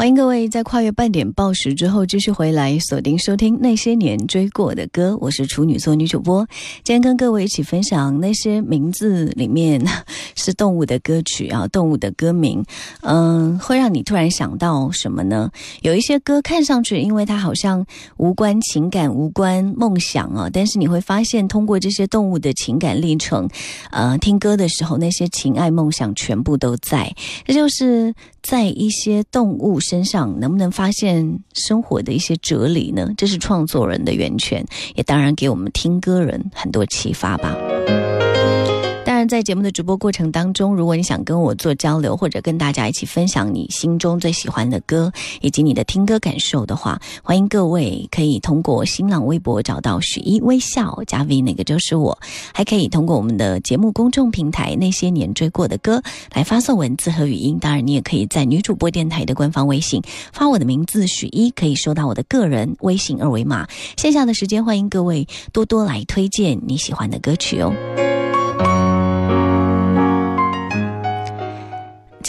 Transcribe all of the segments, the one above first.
欢迎各位在跨越半点报时之后继续回来锁定收听那些年追过的歌，我是处女座女主播，今天跟各位一起分享那些名字里面 是动物的歌曲啊，动物的歌名，嗯，会让你突然想到什么呢？有一些歌看上去，因为它好像无关情感、无关梦想啊，但是你会发现，通过这些动物的情感历程，呃，听歌的时候，那些情爱梦想全部都在，这就是在一些动物。身上能不能发现生活的一些哲理呢？这是创作人的源泉，也当然给我们听歌人很多启发吧。在节目的直播过程当中，如果你想跟我做交流，或者跟大家一起分享你心中最喜欢的歌以及你的听歌感受的话，欢迎各位可以通过新浪微博找到许一微笑加 V，那个就是我，还可以通过我们的节目公众平台那些年追过的歌来发送文字和语音。当然，你也可以在女主播电台的官方微信发我的名字许一，可以收到我的个人微信二维码。线下的时间，欢迎各位多多来推荐你喜欢的歌曲哦。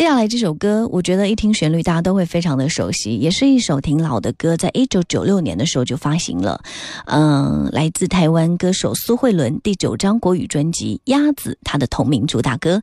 接下来这首歌，我觉得一听旋律，大家都会非常的熟悉，也是一首挺老的歌，在一九九六年的时候就发行了。嗯，来自台湾歌手苏慧伦第九张国语专辑《鸭子》，她的同名主打歌。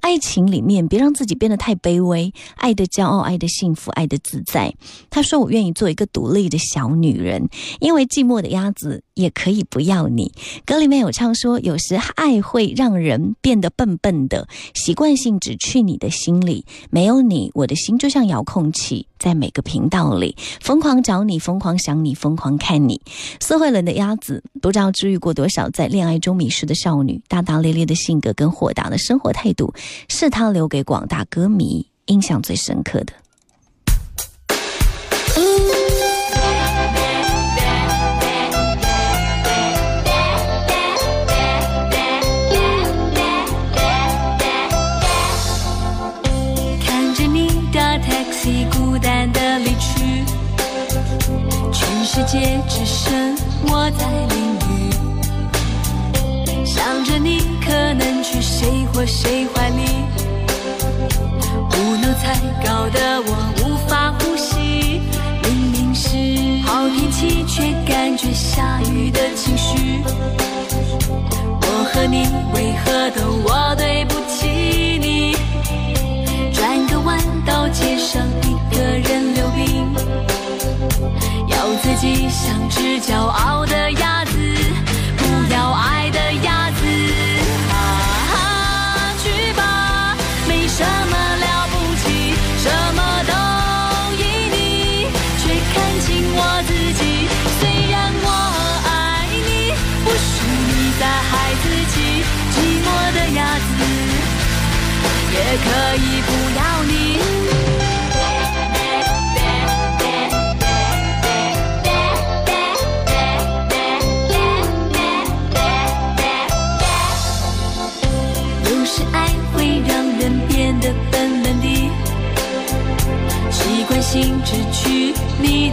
爱情里面，别让自己变得太卑微，爱的骄傲，爱的幸福，爱的自在。她说：“我愿意做一个独立的小女人，因为寂寞的鸭子也可以不要你。”歌里面有唱说：“有时爱会让人变得笨笨的，习惯性只去你的心里。”没有你，我的心就像遥控器，在每个频道里疯狂找你，疯狂想你，疯狂看你。社会人的鸭子，不知道治愈过多少在恋爱中迷失的少女。大大咧咧的性格跟豁达的生活态度，是他留给广大歌迷印象最深刻的。世界只剩我在淋雨，想着你可能去谁或谁像只骄傲的鸭子，不要爱的鸭子。啊，去吧，没什么了不起，什么都依你，却看清我自己。虽然我爱你，不许你再害自己。寂寞的鸭子，也可以不要你。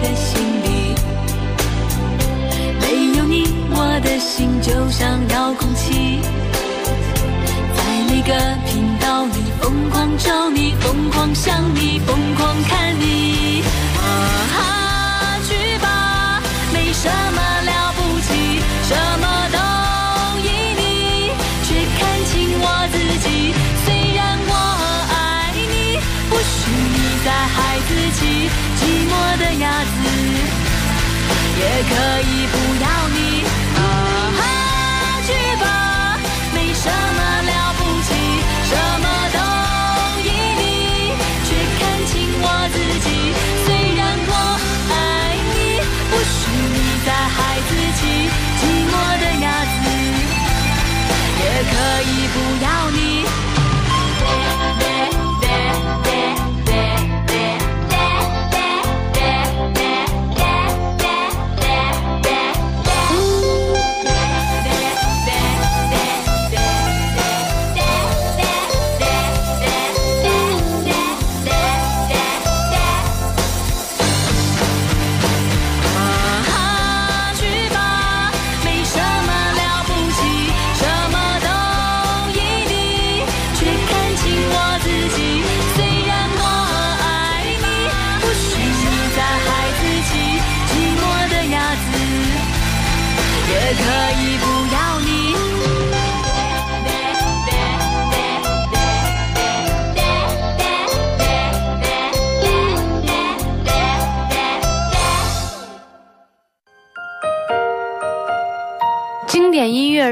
的心里，没有你，我的心就像遥控器，在每个频道里疯狂找你，疯狂想你，疯狂看你。也可以不要你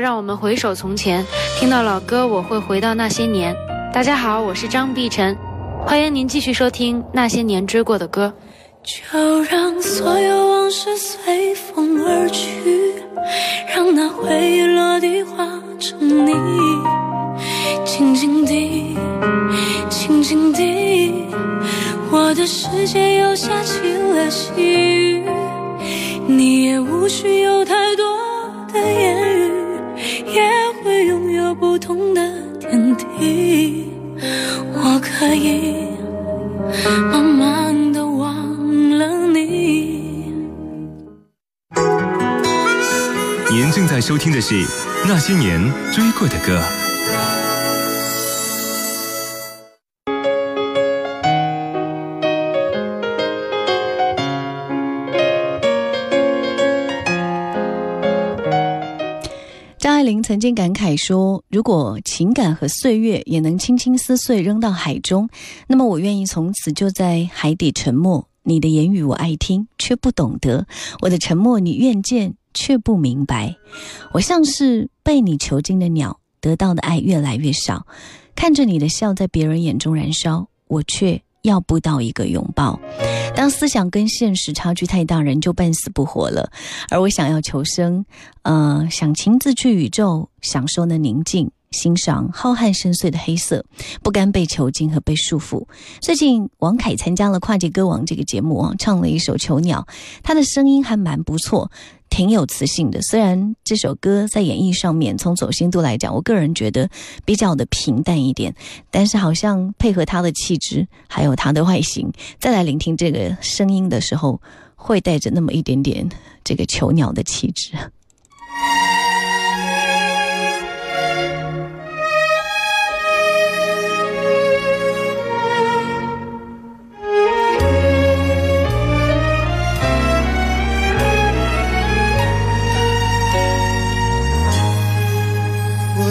让我们回首从前，听到老歌，我会回到那些年。大家好，我是张碧晨，欢迎您继续收听那些年追过的歌。就让所有往事随风而去，让那回忆落地化成泥，静静地，静静地，我的世界又下起了细雨，你也无需有太不同的天地，我可以慢慢的忘了你。您正在收听的是那些年追过的歌。曾经感慨说：“如果情感和岁月也能轻轻撕碎扔到海中，那么我愿意从此就在海底沉默。你的言语我爱听，却不懂得；我的沉默你愿见，却不明白。我像是被你囚禁的鸟，得到的爱越来越少。看着你的笑在别人眼中燃烧，我却……”要不到一个拥抱，当思想跟现实差距太大，人就半死不活了。而我想要求生，呃，想亲自去宇宙，享受那宁静，欣赏浩瀚深邃的黑色，不甘被囚禁和被束缚。最近王凯参加了《跨界歌王》这个节目啊，唱了一首《囚鸟》，他的声音还蛮不错。挺有磁性的，虽然这首歌在演绎上面，从走心度来讲，我个人觉得比较的平淡一点，但是好像配合他的气质，还有他的外形，再来聆听这个声音的时候，会带着那么一点点这个囚鸟的气质。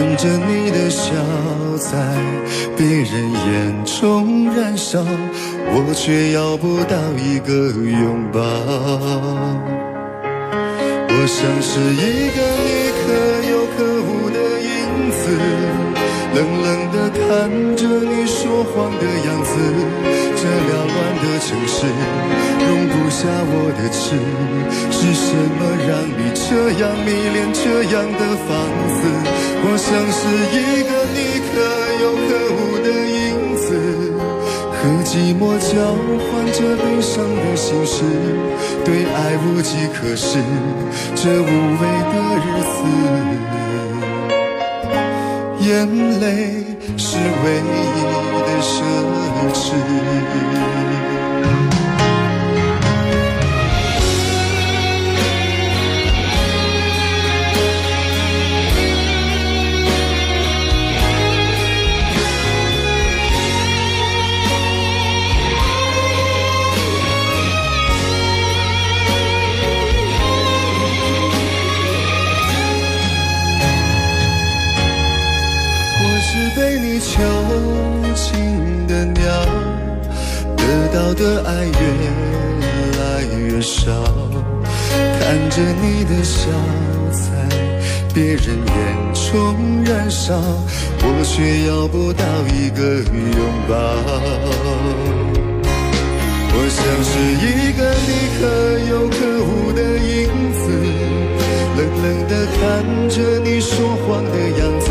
看着你的笑在别人眼中燃烧，我却要不到一个拥抱。我像是一个你可有可无的影子，冷冷的看着你说谎的样子。这缭乱的城市容不下我的痴，是什么让你这样迷恋这样的放肆？我像是一个你可有可无的影子，和寂寞交换着悲伤的心事，对爱无计可施，这无味的日子，眼泪是唯一的奢。侈。你的笑在别人眼中燃烧，我却要不到一个拥抱。我像是一个你可有可无的影子，冷冷的看着你说谎的样子。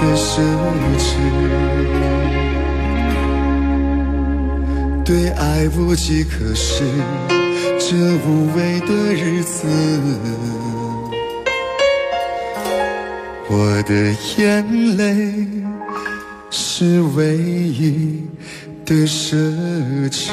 的奢侈。对爱无计可施，这无味的日子，我的眼泪是唯一的奢侈。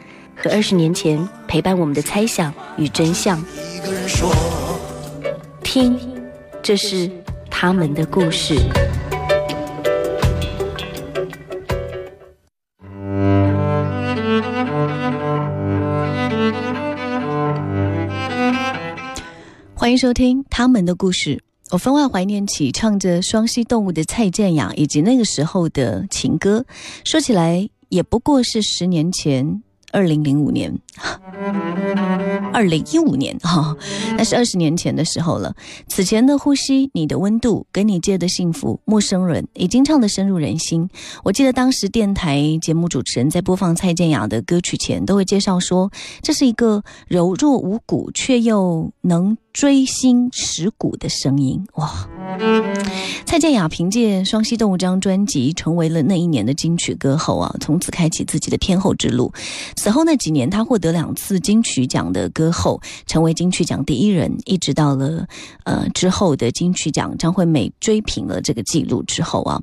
和二十年前陪伴我们的猜想与真相，听，这是他们的故事。欢迎收听他们的故事。我分外怀念起唱着双栖动物的蔡健雅，以及那个时候的情歌。说起来，也不过是十年前。二零零五年，二零一五年哈，那是二十年前的时候了。此前的呼吸，你的温度，给你借的幸福，陌生人已经唱得深入人心。我记得当时电台节目主持人在播放蔡健雅的歌曲前，都会介绍说，这是一个柔弱无骨却又能。锥心蚀骨的声音，哇！蔡健雅凭借《双栖动物》这张专辑，成为了那一年的金曲歌后啊，从此开启自己的天后之路。此后那几年，她获得两次金曲奖的歌后，成为金曲奖第一人。一直到了呃之后的金曲奖，张惠妹追平了这个记录之后啊，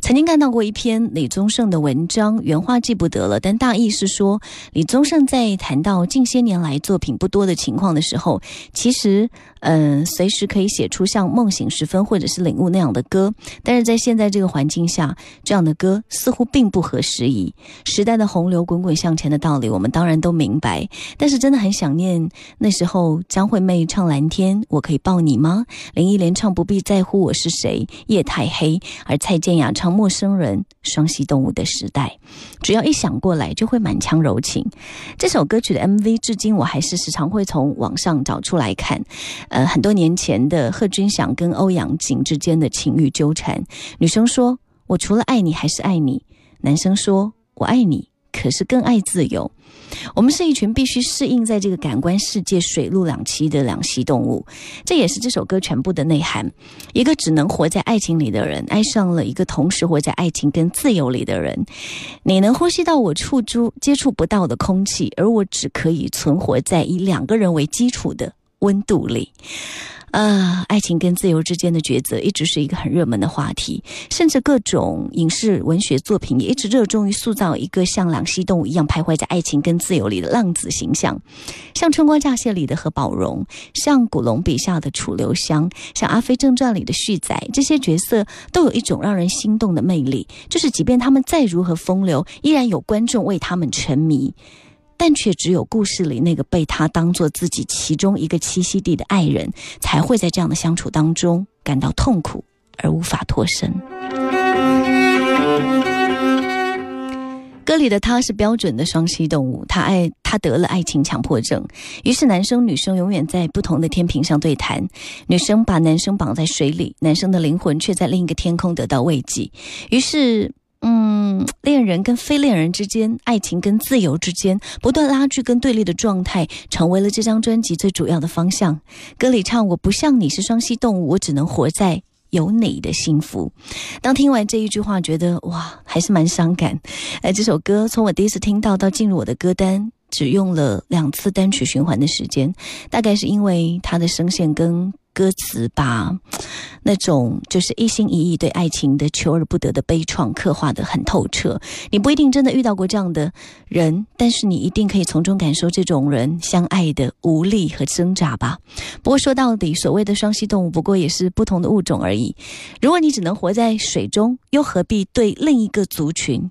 曾经看到过一篇李宗盛的文章，原话记不得了，但大意是说，李宗盛在谈到近些年来作品不多的情况的时候，其实。嗯，随时可以写出像《梦醒时分》或者是《领悟》那样的歌，但是在现在这个环境下，这样的歌似乎并不合时宜。时代的洪流滚滚向前的道理，我们当然都明白，但是真的很想念那时候张惠妹唱《蓝天》，我可以抱你吗？林忆莲唱《不必在乎我是谁》，夜太黑，而蔡健雅唱《陌生人》，双栖动物的时代，只要一想过来，就会满腔柔情。这首歌曲的 MV，至今我还是时常会从网上找出来看。呃，很多年前的贺军翔跟欧阳靖之间的情欲纠缠，女生说：“我除了爱你还是爱你。”男生说：“我爱你，可是更爱自由。”我们是一群必须适应在这个感官世界水陆两栖的两栖动物，这也是这首歌全部的内涵。一个只能活在爱情里的人，爱上了一个同时活在爱情跟自由里的人。你能呼吸到我触珠接触不到的空气，而我只可以存活在以两个人为基础的。温度里，呃，爱情跟自由之间的抉择一直是一个很热门的话题，甚至各种影视文学作品也一直热衷于塑造一个像两栖动物一样徘徊在爱情跟自由里的浪子形象，像《春光乍泄》里的何宝荣，像古龙笔下的楚留香，像《阿飞正传》里的旭仔，这些角色都有一种让人心动的魅力，就是即便他们再如何风流，依然有观众为他们沉迷。但却只有故事里那个被他当做自己其中一个栖息地的爱人，才会在这样的相处当中感到痛苦而无法脱身。歌里的他是标准的双栖动物，他爱他得了爱情强迫症，于是男生女生永远在不同的天平上对谈，女生把男生绑在水里，男生的灵魂却在另一个天空得到慰藉，于是。嗯，恋人跟非恋人之间，爱情跟自由之间，不断拉锯跟对立的状态，成为了这张专辑最主要的方向。歌里唱：“我不像你是双栖动物，我只能活在有你的幸福。”当听完这一句话，觉得哇，还是蛮伤感。哎，这首歌从我第一次听到到进入我的歌单，只用了两次单曲循环的时间，大概是因为它的声线跟。歌词把那种就是一心一意对爱情的求而不得的悲怆刻画的很透彻。你不一定真的遇到过这样的人，但是你一定可以从中感受这种人相爱的无力和挣扎吧。不过说到底，所谓的双栖动物，不过也是不同的物种而已。如果你只能活在水中，又何必对另一个族群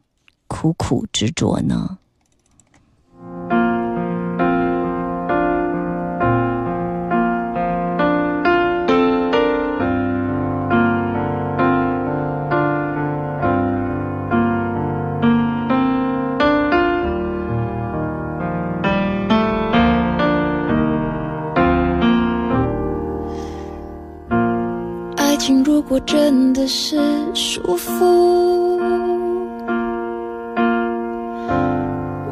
苦苦执着呢？真的是舒服，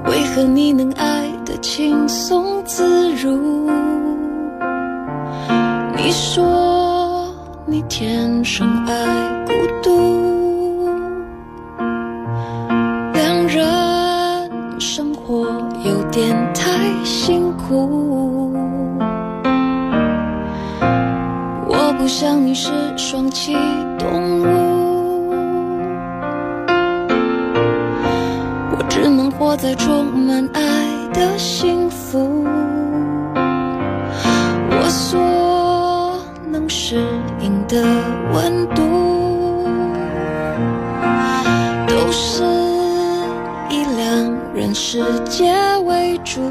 为何你能爱得轻松自如？你说你天生爱孤独，是。双栖动物，我只能活在充满爱的幸福。我所能适应的温度，都是以两人世界为主。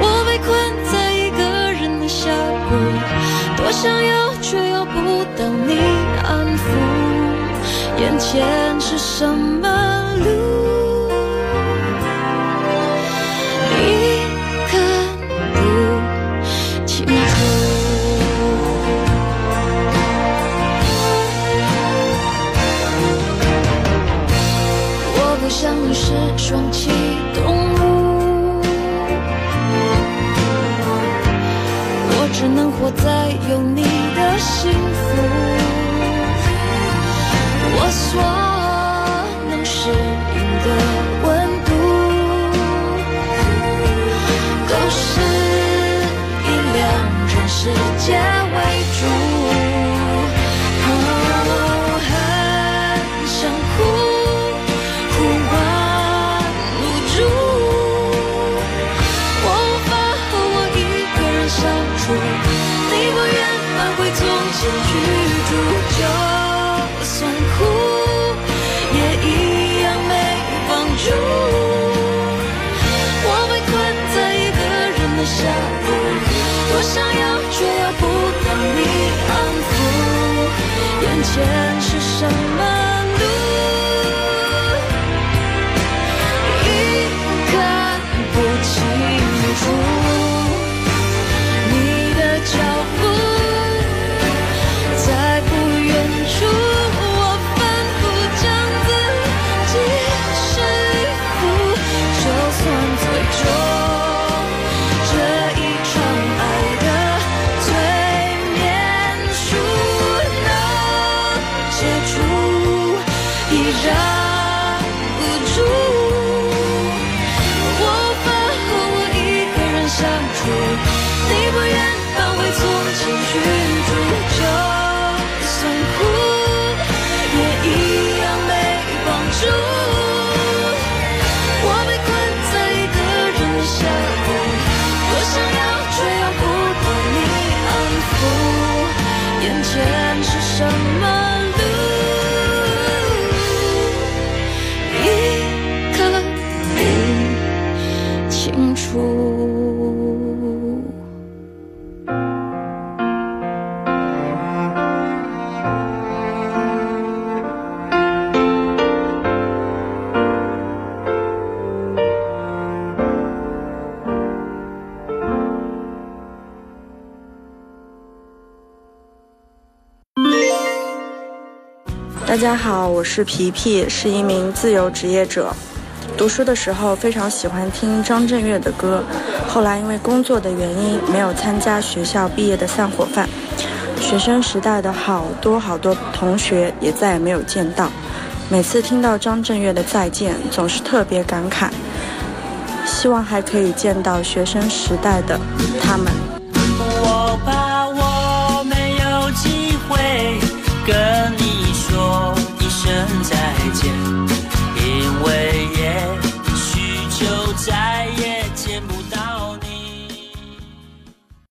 我被困在一个人的峡谷，多想要却要不到你安抚。眼前是什么路？活在有你的幸福。所能大家好，我是皮皮，是一名自由职业者。读书的时候非常喜欢听张震岳的歌，后来因为工作的原因没有参加学校毕业的散伙饭。学生时代的好多好多同学也再也没有见到。每次听到张震岳的《再见》，总是特别感慨，希望还可以见到学生时代的他们。再见，因为也许就在。